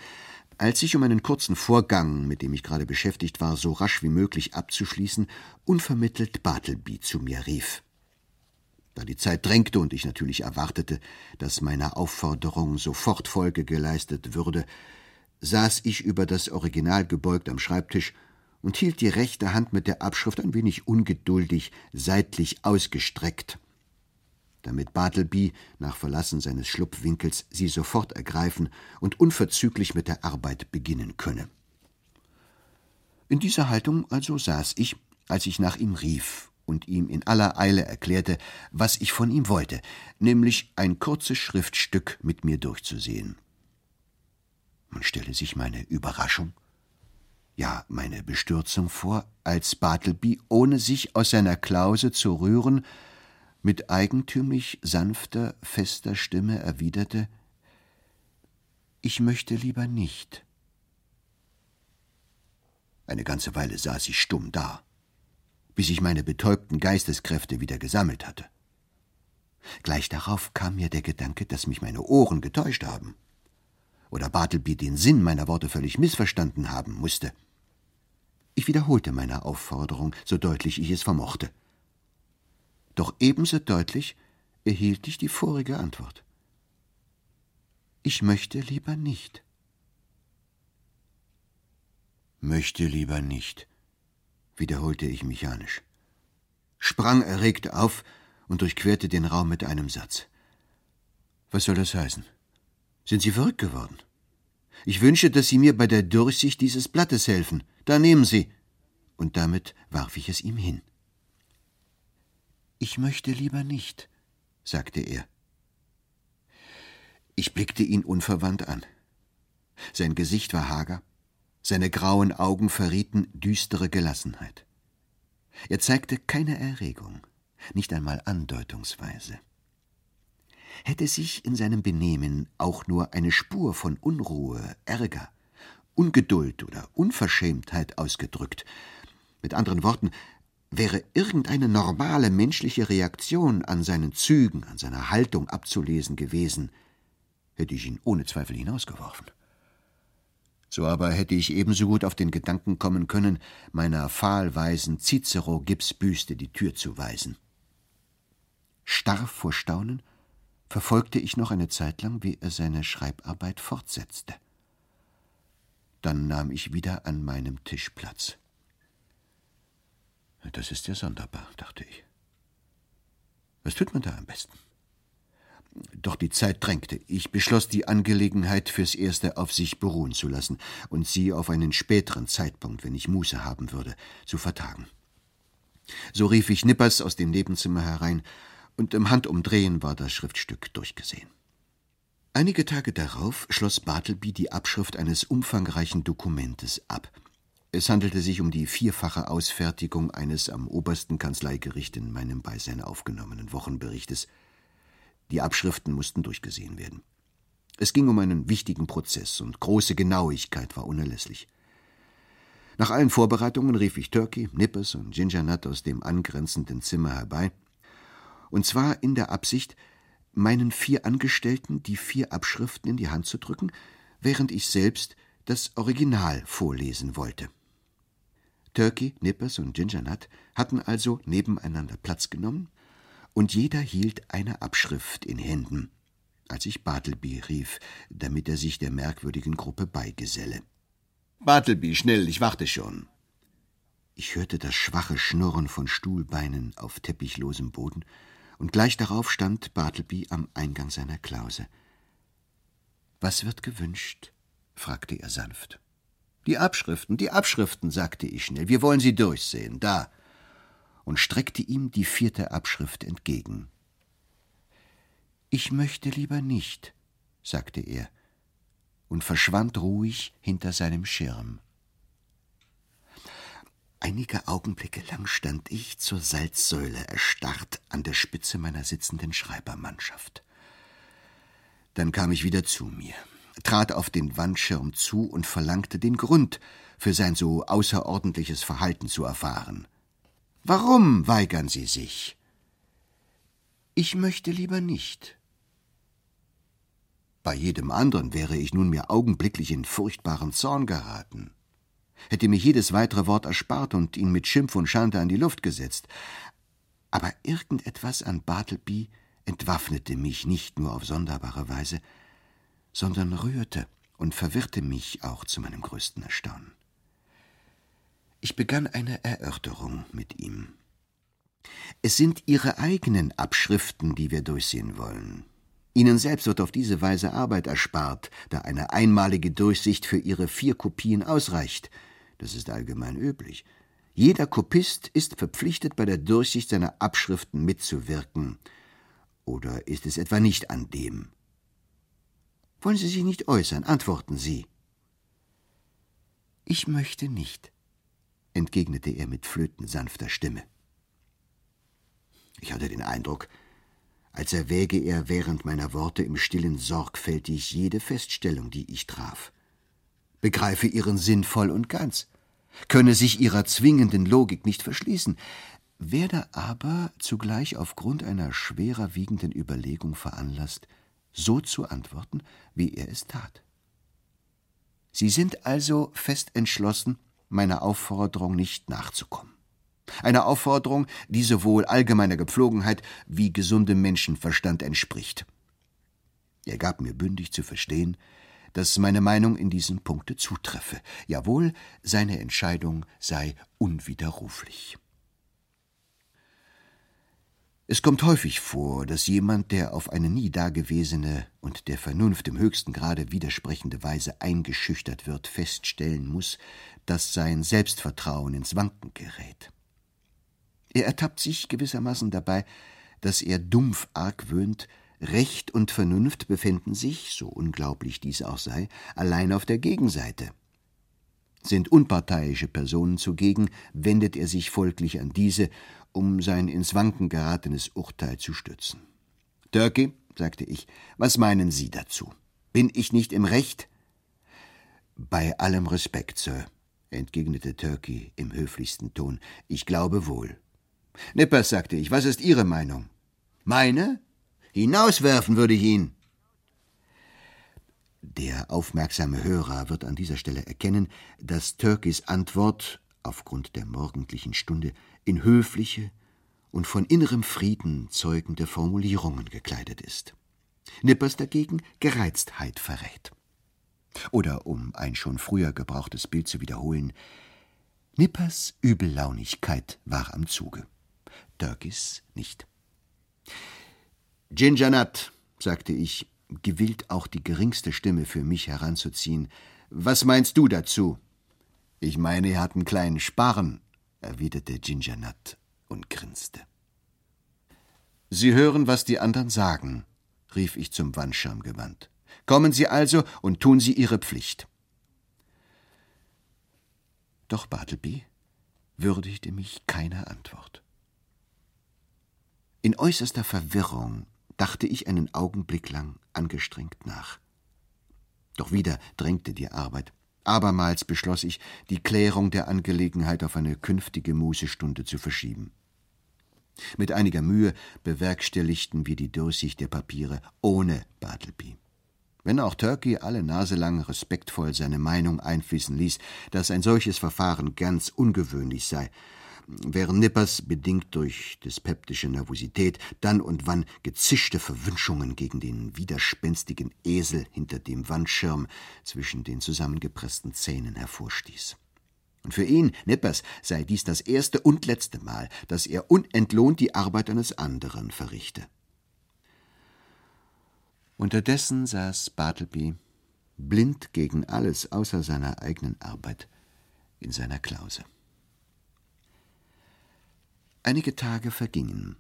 als ich, um einen kurzen Vorgang, mit dem ich gerade beschäftigt war, so rasch wie möglich abzuschließen, unvermittelt Bartleby zu mir rief. Da die Zeit drängte und ich natürlich erwartete, dass meiner Aufforderung sofort Folge geleistet würde, saß ich über das Original gebeugt am Schreibtisch und hielt die rechte Hand mit der Abschrift ein wenig ungeduldig seitlich ausgestreckt, damit Bartleby nach Verlassen seines Schlupfwinkels sie sofort ergreifen und unverzüglich mit der Arbeit beginnen könne. In dieser Haltung also saß ich, als ich nach ihm rief und ihm in aller Eile erklärte, was ich von ihm wollte, nämlich ein kurzes Schriftstück mit mir durchzusehen. Man stelle sich meine Überraschung, ja meine Bestürzung vor, als Bartleby, ohne sich aus seiner Klause zu rühren, mit eigentümlich sanfter, fester Stimme erwiderte Ich möchte lieber nicht. Eine ganze Weile saß ich stumm da, bis ich meine betäubten Geisteskräfte wieder gesammelt hatte. Gleich darauf kam mir der Gedanke, dass mich meine Ohren getäuscht haben. Oder Bartleby den Sinn meiner Worte völlig missverstanden haben musste. Ich wiederholte meine Aufforderung, so deutlich ich es vermochte doch ebenso deutlich erhielt ich die vorige Antwort. Ich möchte lieber nicht. Möchte lieber nicht, wiederholte ich mechanisch, sprang erregt auf und durchquerte den Raum mit einem Satz. Was soll das heißen? Sind Sie verrückt geworden? Ich wünsche, dass Sie mir bei der Durchsicht dieses Blattes helfen. Da nehmen Sie. Und damit warf ich es ihm hin. Ich möchte lieber nicht, sagte er. Ich blickte ihn unverwandt an. Sein Gesicht war hager, seine grauen Augen verrieten düstere Gelassenheit. Er zeigte keine Erregung, nicht einmal andeutungsweise. Hätte sich in seinem Benehmen auch nur eine Spur von Unruhe, Ärger, Ungeduld oder Unverschämtheit ausgedrückt, mit anderen Worten, Wäre irgendeine normale menschliche Reaktion an seinen Zügen, an seiner Haltung abzulesen gewesen, hätte ich ihn ohne Zweifel hinausgeworfen. So aber hätte ich ebenso gut auf den Gedanken kommen können, meiner fahlweisen Cicero-Gipsbüste die Tür zu weisen. Starr vor Staunen verfolgte ich noch eine Zeit lang, wie er seine Schreibarbeit fortsetzte. Dann nahm ich wieder an meinem Tisch Platz. Das ist ja sonderbar, dachte ich. Was tut man da am besten? Doch die Zeit drängte. Ich beschloss, die Angelegenheit fürs Erste auf sich beruhen zu lassen und sie auf einen späteren Zeitpunkt, wenn ich Muße haben würde, zu vertagen. So rief ich Nippers aus dem Nebenzimmer herein, und im Handumdrehen war das Schriftstück durchgesehen. Einige Tage darauf schloss Bartleby die Abschrift eines umfangreichen Dokumentes ab, es handelte sich um die vierfache Ausfertigung eines am obersten Kanzleigericht in meinem Beisein aufgenommenen Wochenberichtes. Die Abschriften mussten durchgesehen werden. Es ging um einen wichtigen Prozess und große Genauigkeit war unerlässlich. Nach allen Vorbereitungen rief ich Turkey, Nippers und Gingernut aus dem angrenzenden Zimmer herbei, und zwar in der Absicht, meinen vier Angestellten die vier Abschriften in die Hand zu drücken, während ich selbst das Original vorlesen wollte. Turkey, Nippers und Gingernut hatten also nebeneinander Platz genommen, und jeder hielt eine Abschrift in Händen, als ich Bartleby rief, damit er sich der merkwürdigen Gruppe beigeselle. Bartleby, schnell, ich warte schon. Ich hörte das schwache Schnurren von Stuhlbeinen auf teppichlosem Boden, und gleich darauf stand Bartleby am Eingang seiner Klause. Was wird gewünscht? fragte er sanft. Die Abschriften, die Abschriften, sagte ich schnell, wir wollen sie durchsehen, da, und streckte ihm die vierte Abschrift entgegen. Ich möchte lieber nicht, sagte er und verschwand ruhig hinter seinem Schirm. Einige Augenblicke lang stand ich zur Salzsäule erstarrt an der Spitze meiner sitzenden Schreibermannschaft. Dann kam ich wieder zu mir trat auf den Wandschirm zu und verlangte den Grund für sein so außerordentliches Verhalten zu erfahren. Warum weigern Sie sich? Ich möchte lieber nicht. Bei jedem anderen wäre ich nunmehr augenblicklich in furchtbaren Zorn geraten, hätte mir jedes weitere Wort erspart und ihn mit Schimpf und Schande an die Luft gesetzt. Aber irgendetwas an Bartleby entwaffnete mich nicht nur auf sonderbare Weise, sondern rührte und verwirrte mich auch zu meinem größten Erstaunen. Ich begann eine Erörterung mit ihm. Es sind Ihre eigenen Abschriften, die wir durchsehen wollen. Ihnen selbst wird auf diese Weise Arbeit erspart, da eine einmalige Durchsicht für Ihre vier Kopien ausreicht. Das ist allgemein üblich. Jeder Kopist ist verpflichtet, bei der Durchsicht seiner Abschriften mitzuwirken. Oder ist es etwa nicht an dem? Wollen Sie sich nicht äußern? Antworten Sie. Ich möchte nicht, entgegnete er mit flötensanfter Stimme. Ich hatte den Eindruck, als erwäge er während meiner Worte im stillen sorgfältig jede Feststellung, die ich traf. Begreife ihren Sinn voll und ganz, könne sich ihrer zwingenden Logik nicht verschließen, werde aber zugleich aufgrund einer schwerer wiegenden Überlegung veranlasst, so zu antworten, wie er es tat. Sie sind also fest entschlossen, meiner Aufforderung nicht nachzukommen. Eine Aufforderung, die sowohl allgemeiner Gepflogenheit wie gesundem Menschenverstand entspricht. Er gab mir bündig zu verstehen, dass meine Meinung in diesem Punkte zutreffe. Jawohl, seine Entscheidung sei unwiderruflich. Es kommt häufig vor, dass jemand, der auf eine nie dagewesene und der Vernunft im höchsten Grade widersprechende Weise eingeschüchtert wird, feststellen muss, dass sein Selbstvertrauen ins Wanken gerät. Er ertappt sich gewissermaßen dabei, dass er dumpf argwöhnt, Recht und Vernunft befänden sich, so unglaublich dies auch sei, allein auf der Gegenseite. Sind unparteiische Personen zugegen, wendet er sich folglich an diese, um sein ins Wanken geratenes Urteil zu stützen. Turkey, sagte ich, was meinen Sie dazu? Bin ich nicht im Recht? Bei allem Respekt, Sir, entgegnete Turkey im höflichsten Ton, ich glaube wohl. Nippers, sagte ich, was ist Ihre Meinung? Meine? Hinauswerfen würde ich ihn. Der aufmerksame Hörer wird an dieser Stelle erkennen, dass Turkeys Antwort aufgrund der morgendlichen Stunde in höfliche und von innerem Frieden zeugende Formulierungen gekleidet ist. Nippers dagegen Gereiztheit verrät. Oder um ein schon früher gebrauchtes Bild zu wiederholen, Nippers Übellaunigkeit war am Zuge. Turkis nicht. Ginger Nut, sagte ich, gewillt auch die geringste Stimme für mich heranzuziehen, was meinst du dazu? Ich meine, er hat einen kleinen Sparren, erwiderte Ginger Nut und grinste. Sie hören, was die anderen sagen, rief ich zum Wandschirm gewandt. Kommen Sie also und tun Sie Ihre Pflicht. Doch Bartleby würdigte mich keiner Antwort. In äußerster Verwirrung dachte ich einen Augenblick lang angestrengt nach. Doch wieder drängte die Arbeit. Abermals beschloss ich, die Klärung der Angelegenheit auf eine künftige Mußestunde zu verschieben. Mit einiger Mühe bewerkstelligten wir die Durchsicht der Papiere ohne Bartleby. Wenn auch Turkey alle Nase lang respektvoll seine Meinung einfließen ließ, dass ein solches Verfahren ganz ungewöhnlich sei, während Nippers, bedingt durch dyspeptische Nervosität, dann und wann gezischte Verwünschungen gegen den widerspenstigen Esel hinter dem Wandschirm zwischen den zusammengepressten Zähnen hervorstieß. Und für ihn, Nippers, sei dies das erste und letzte Mal, dass er unentlohnt die Arbeit eines anderen verrichte. Unterdessen saß Bartleby, blind gegen alles außer seiner eigenen Arbeit, in seiner Klause. Einige Tage vergingen.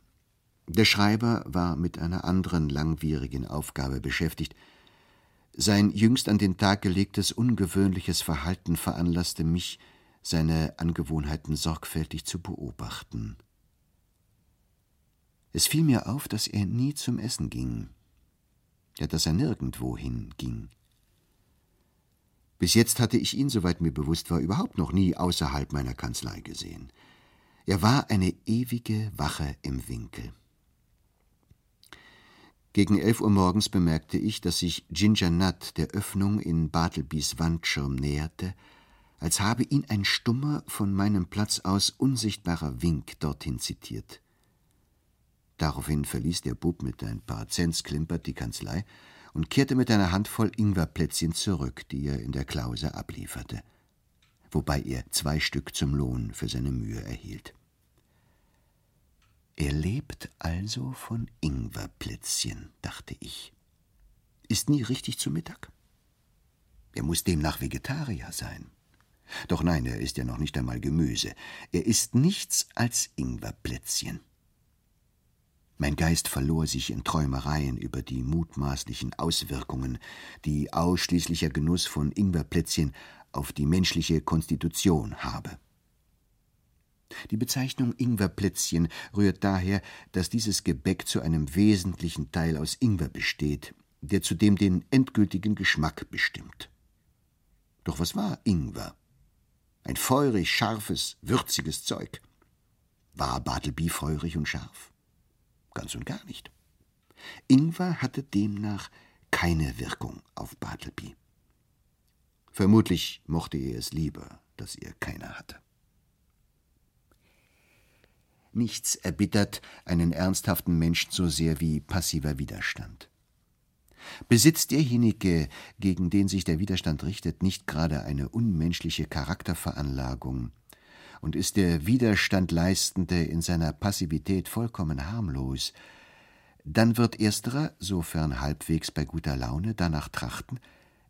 Der Schreiber war mit einer anderen langwierigen Aufgabe beschäftigt. Sein jüngst an den Tag gelegtes ungewöhnliches Verhalten veranlasste mich, seine Angewohnheiten sorgfältig zu beobachten. Es fiel mir auf, dass er nie zum Essen ging, ja, dass er nirgendwohin ging. Bis jetzt hatte ich ihn, soweit mir bewusst war, überhaupt noch nie außerhalb meiner Kanzlei gesehen. Er war eine ewige Wache im Winkel. Gegen elf Uhr morgens bemerkte ich, dass sich Ginger Nut der Öffnung in Bartlebys Wandschirm näherte, als habe ihn ein stummer, von meinem Platz aus unsichtbarer Wink dorthin zitiert. Daraufhin verließ der Bub mit ein paar Cents klimpert die Kanzlei und kehrte mit einer Handvoll Ingwerplätzchen zurück, die er in der Klause ablieferte, wobei er zwei Stück zum Lohn für seine Mühe erhielt. Er lebt also von Ingwerplätzchen, dachte ich. Ist nie richtig zu Mittag? Er muss demnach Vegetarier sein. Doch nein, er ist ja noch nicht einmal Gemüse. Er ist nichts als Ingwerplätzchen. Mein Geist verlor sich in Träumereien über die mutmaßlichen Auswirkungen, die ausschließlicher Genuss von Ingwerplätzchen auf die menschliche Konstitution habe. Die Bezeichnung Ingwerplätzchen rührt daher, dass dieses Gebäck zu einem wesentlichen Teil aus Ingwer besteht, der zudem den endgültigen Geschmack bestimmt. Doch was war Ingwer? Ein feurig, scharfes, würziges Zeug. War Bartleby feurig und scharf? Ganz und gar nicht. Ingwer hatte demnach keine Wirkung auf Bartleby. Vermutlich mochte er es lieber, dass er keine hatte. Nichts erbittert einen ernsthaften Menschen so sehr wie passiver Widerstand. Besitzt derjenige, gegen den sich der Widerstand richtet, nicht gerade eine unmenschliche Charakterveranlagung, und ist der Widerstandleistende in seiner Passivität vollkommen harmlos, dann wird ersterer, sofern halbwegs bei guter Laune, danach trachten,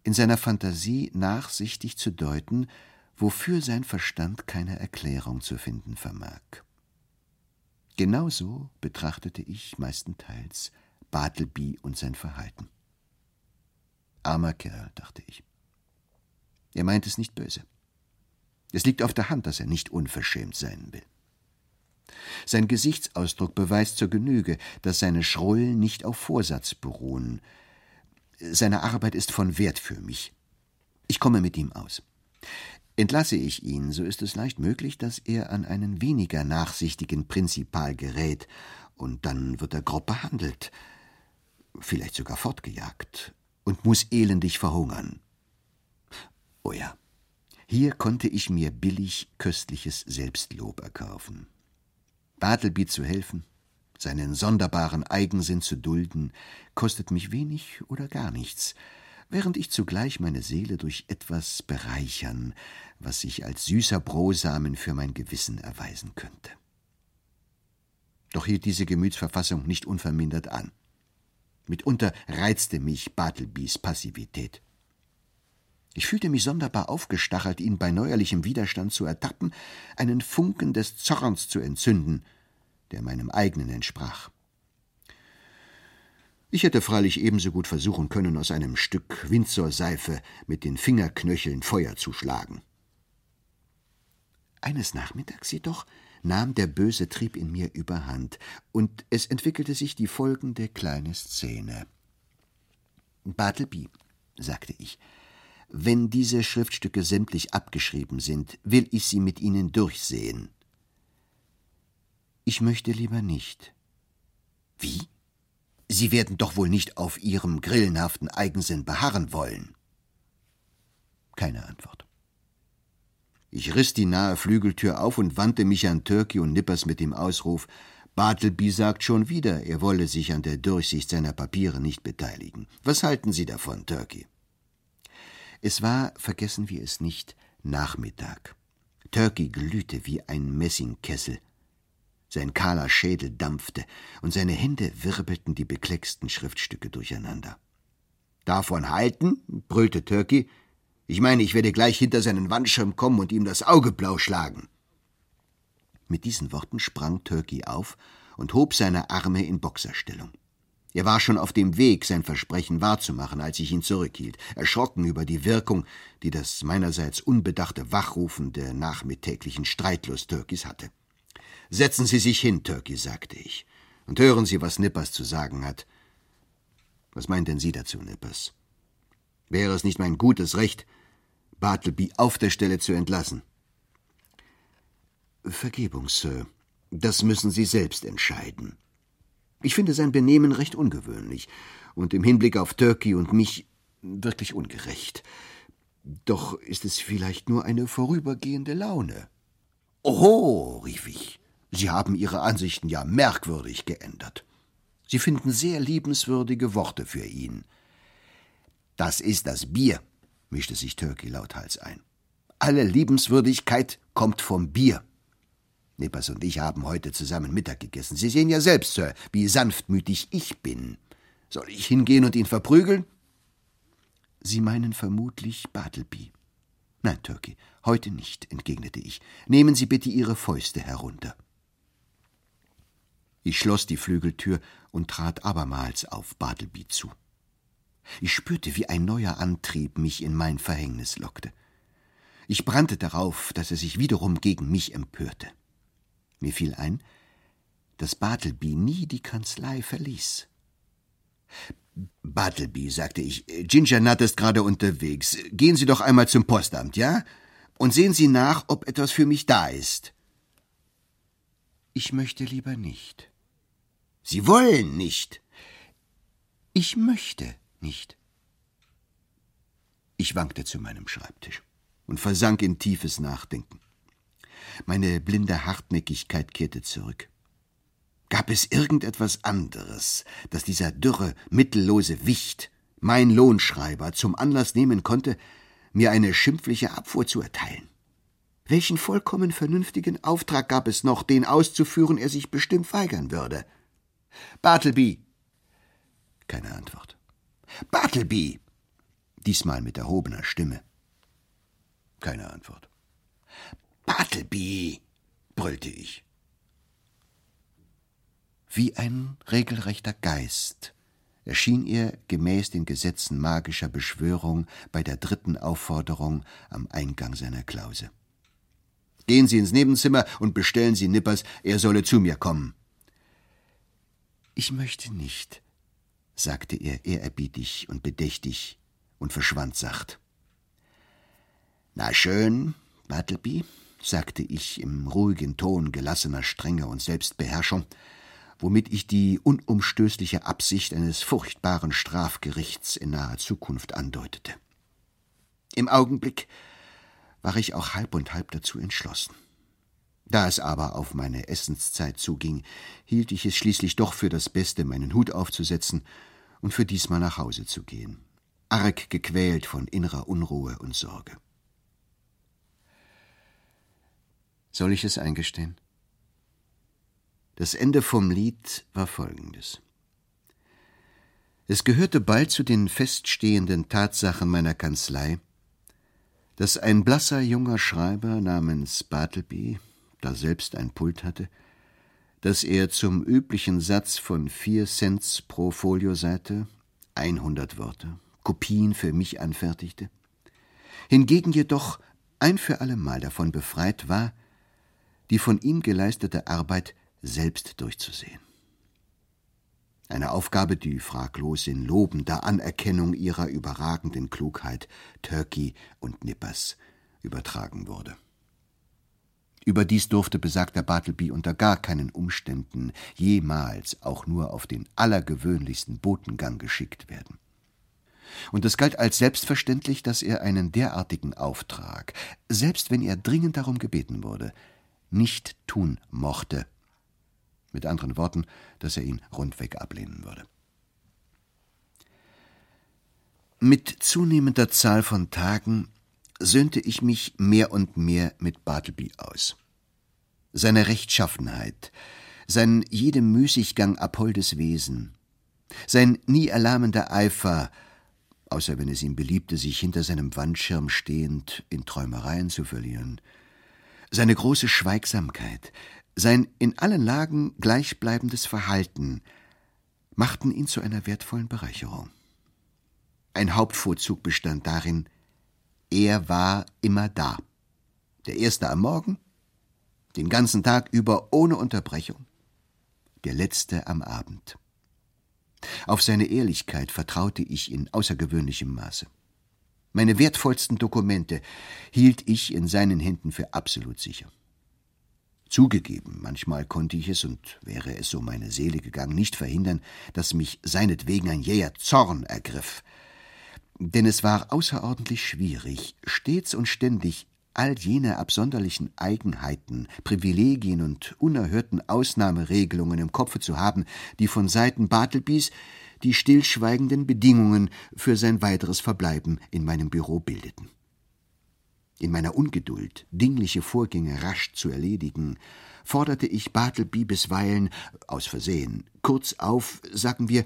in seiner Fantasie nachsichtig zu deuten, wofür sein Verstand keine Erklärung zu finden vermag. Genauso betrachtete ich meistenteils Bartleby und sein Verhalten. Armer Kerl, dachte ich. Er meint es nicht böse. Es liegt auf der Hand, dass er nicht unverschämt sein will. Sein Gesichtsausdruck beweist zur Genüge, dass seine Schrullen nicht auf Vorsatz beruhen. Seine Arbeit ist von Wert für mich. Ich komme mit ihm aus. Entlasse ich ihn, so ist es leicht möglich, dass er an einen weniger nachsichtigen Prinzipal gerät, und dann wird er grob behandelt, vielleicht sogar fortgejagt, und muss elendig verhungern. Oh ja, hier konnte ich mir billig köstliches Selbstlob erkaufen. Bartleby zu helfen, seinen sonderbaren Eigensinn zu dulden, kostet mich wenig oder gar nichts, während ich zugleich meine Seele durch etwas bereichern, was sich als süßer Brosamen für mein Gewissen erweisen könnte. Doch hielt diese Gemütsverfassung nicht unvermindert an. Mitunter reizte mich Bartlebys Passivität. Ich fühlte mich sonderbar aufgestachelt, ihn bei neuerlichem Widerstand zu ertappen, einen Funken des Zorns zu entzünden, der meinem eigenen entsprach. Ich hätte freilich ebenso gut versuchen können, aus einem Stück Windsor-Seife mit den Fingerknöcheln Feuer zu schlagen. Eines Nachmittags jedoch nahm der böse Trieb in mir überhand, und es entwickelte sich die folgende kleine Szene. Bartleby, sagte ich, wenn diese Schriftstücke sämtlich abgeschrieben sind, will ich sie mit Ihnen durchsehen. Ich möchte lieber nicht. Wie? Sie werden doch wohl nicht auf Ihrem grillenhaften Eigensinn beharren wollen. Keine Antwort. Ich riss die nahe Flügeltür auf und wandte mich an Turkey und Nippers mit dem Ausruf Bartleby sagt schon wieder, er wolle sich an der Durchsicht seiner Papiere nicht beteiligen. Was halten Sie davon, Turkey? Es war, vergessen wir es nicht, Nachmittag. Turkey glühte wie ein Messingkessel. Sein kahler Schädel dampfte, und seine Hände wirbelten die beklecksten Schriftstücke durcheinander. Davon halten? brüllte Turkey. Ich meine, ich werde gleich hinter seinen Wandschirm kommen und ihm das Auge blau schlagen. Mit diesen Worten sprang Turkey auf und hob seine Arme in Boxerstellung. Er war schon auf dem Weg, sein Versprechen wahrzumachen, als ich ihn zurückhielt, erschrocken über die Wirkung, die das meinerseits unbedachte Wachrufen der nachmittäglichen Streitlust Turkeys hatte. Setzen Sie sich hin, Turkey, sagte ich, und hören Sie, was Nippers zu sagen hat. Was meint denn Sie dazu, Nippers? Wäre es nicht mein gutes Recht, Bartleby auf der Stelle zu entlassen? Vergebung, Sir. Das müssen Sie selbst entscheiden. Ich finde sein Benehmen recht ungewöhnlich und im Hinblick auf Turkey und mich wirklich ungerecht. Doch ist es vielleicht nur eine vorübergehende Laune. Oho, rief ich, Sie haben Ihre Ansichten ja merkwürdig geändert. Sie finden sehr liebenswürdige Worte für ihn. Das ist das Bier, mischte sich Turkey lauthals ein. Alle Liebenswürdigkeit kommt vom Bier. Nippers und ich haben heute zusammen Mittag gegessen. Sie sehen ja selbst, Sir, wie sanftmütig ich bin. Soll ich hingehen und ihn verprügeln? Sie meinen vermutlich Bartleby. Nein, Turkey, heute nicht, entgegnete ich. Nehmen Sie bitte Ihre Fäuste herunter. Ich schloss die Flügeltür und trat abermals auf Bartleby zu. Ich spürte, wie ein neuer Antrieb mich in mein Verhängnis lockte. Ich brannte darauf, dass er sich wiederum gegen mich empörte. Mir fiel ein, dass Bartleby nie die Kanzlei verließ. Bartleby, sagte ich, Ginger Nut ist gerade unterwegs. Gehen Sie doch einmal zum Postamt, ja? Und sehen Sie nach, ob etwas für mich da ist. Ich möchte lieber nicht. Sie wollen nicht. Ich möchte nicht. Ich wankte zu meinem Schreibtisch und versank in tiefes Nachdenken. Meine blinde Hartnäckigkeit kehrte zurück. Gab es irgendetwas anderes, das dieser dürre, mittellose Wicht, mein Lohnschreiber, zum Anlass nehmen konnte, mir eine schimpfliche Abfuhr zu erteilen? Welchen vollkommen vernünftigen Auftrag gab es noch, den auszuführen er sich bestimmt weigern würde? Bartleby! Keine Antwort. Bartleby! Diesmal mit erhobener Stimme. Keine Antwort. Bartleby! brüllte ich. Wie ein regelrechter Geist erschien er gemäß den Gesetzen magischer Beschwörung bei der dritten Aufforderung am Eingang seiner Klause. Gehen Sie ins Nebenzimmer und bestellen Sie Nippers, er solle zu mir kommen. Ich möchte nicht, sagte er ehrerbietig und bedächtig und verschwand sacht. Na schön, Bartleby, sagte ich im ruhigen Ton gelassener Strenge und Selbstbeherrschung, womit ich die unumstößliche Absicht eines furchtbaren Strafgerichts in naher Zukunft andeutete. Im Augenblick war ich auch halb und halb dazu entschlossen. Da es aber auf meine Essenszeit zuging, hielt ich es schließlich doch für das Beste, meinen Hut aufzusetzen und für diesmal nach Hause zu gehen, arg gequält von innerer Unruhe und Sorge. Soll ich es eingestehen? Das Ende vom Lied war folgendes. Es gehörte bald zu den feststehenden Tatsachen meiner Kanzlei, dass ein blasser junger Schreiber namens Bartleby, da selbst ein Pult hatte, dass er zum üblichen Satz von vier Cents pro Folioseite, 100 Worte, Kopien für mich anfertigte, hingegen jedoch ein für allemal davon befreit war, die von ihm geleistete Arbeit selbst durchzusehen. Eine Aufgabe, die fraglos in lobender Anerkennung ihrer überragenden Klugheit Turkey und Nippers übertragen wurde. Überdies durfte besagter Bartleby unter gar keinen Umständen jemals auch nur auf den allergewöhnlichsten Botengang geschickt werden. Und es galt als selbstverständlich, dass er einen derartigen Auftrag, selbst wenn er dringend darum gebeten wurde, nicht tun mochte mit anderen Worten, dass er ihn rundweg ablehnen würde. Mit zunehmender Zahl von Tagen söhnte ich mich mehr und mehr mit Bartleby aus. Seine Rechtschaffenheit, sein jedem Müßiggang abholdes Wesen, sein nie erlahmender Eifer, außer wenn es ihm beliebte, sich hinter seinem Wandschirm stehend in Träumereien zu verlieren, seine große Schweigsamkeit, sein in allen Lagen gleichbleibendes Verhalten machten ihn zu einer wertvollen Bereicherung. Ein Hauptvorzug bestand darin, er war immer da. Der erste am Morgen, den ganzen Tag über ohne Unterbrechung, der letzte am Abend. Auf seine Ehrlichkeit vertraute ich in außergewöhnlichem Maße. Meine wertvollsten Dokumente hielt ich in seinen Händen für absolut sicher. Zugegeben, manchmal konnte ich es, und wäre es so meine Seele gegangen, nicht verhindern, dass mich seinetwegen ein jäher Zorn ergriff. Denn es war außerordentlich schwierig, stets und ständig all jene absonderlichen Eigenheiten, Privilegien und unerhörten Ausnahmeregelungen im Kopfe zu haben, die von Seiten Bartlebys die stillschweigenden Bedingungen für sein weiteres Verbleiben in meinem Büro bildeten. In meiner Ungeduld, dingliche Vorgänge rasch zu erledigen, forderte ich Bartleby bisweilen, aus Versehen, kurz auf, sagen wir,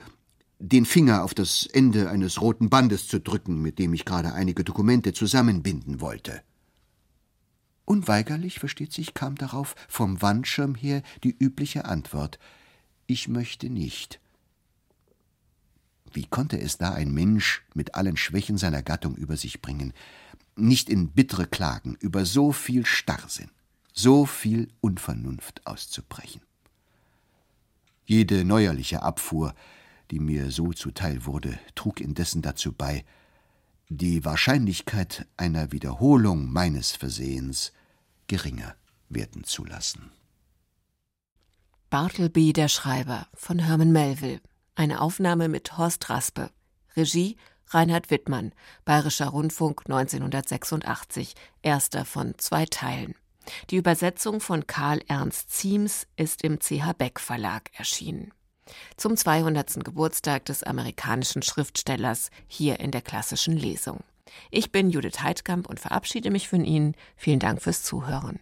den Finger auf das Ende eines roten Bandes zu drücken, mit dem ich gerade einige Dokumente zusammenbinden wollte. Unweigerlich, versteht sich, kam darauf vom Wandschirm her die übliche Antwort Ich möchte nicht. Wie konnte es da ein Mensch mit allen Schwächen seiner Gattung über sich bringen, nicht in bittere Klagen über so viel Starrsinn, so viel Unvernunft auszubrechen? Jede neuerliche Abfuhr, die mir so zuteil wurde, trug indessen dazu bei, die Wahrscheinlichkeit einer Wiederholung meines Versehens geringer werden zu lassen. Bartleby der Schreiber von Herman Melville. Eine Aufnahme mit Horst Raspe. Regie Reinhard Wittmann. Bayerischer Rundfunk 1986. Erster von zwei Teilen. Die Übersetzung von Karl Ernst Ziems ist im CH Beck Verlag erschienen. Zum 200. Geburtstag des amerikanischen Schriftstellers hier in der klassischen Lesung. Ich bin Judith Heidkamp und verabschiede mich von Ihnen. Vielen Dank fürs Zuhören.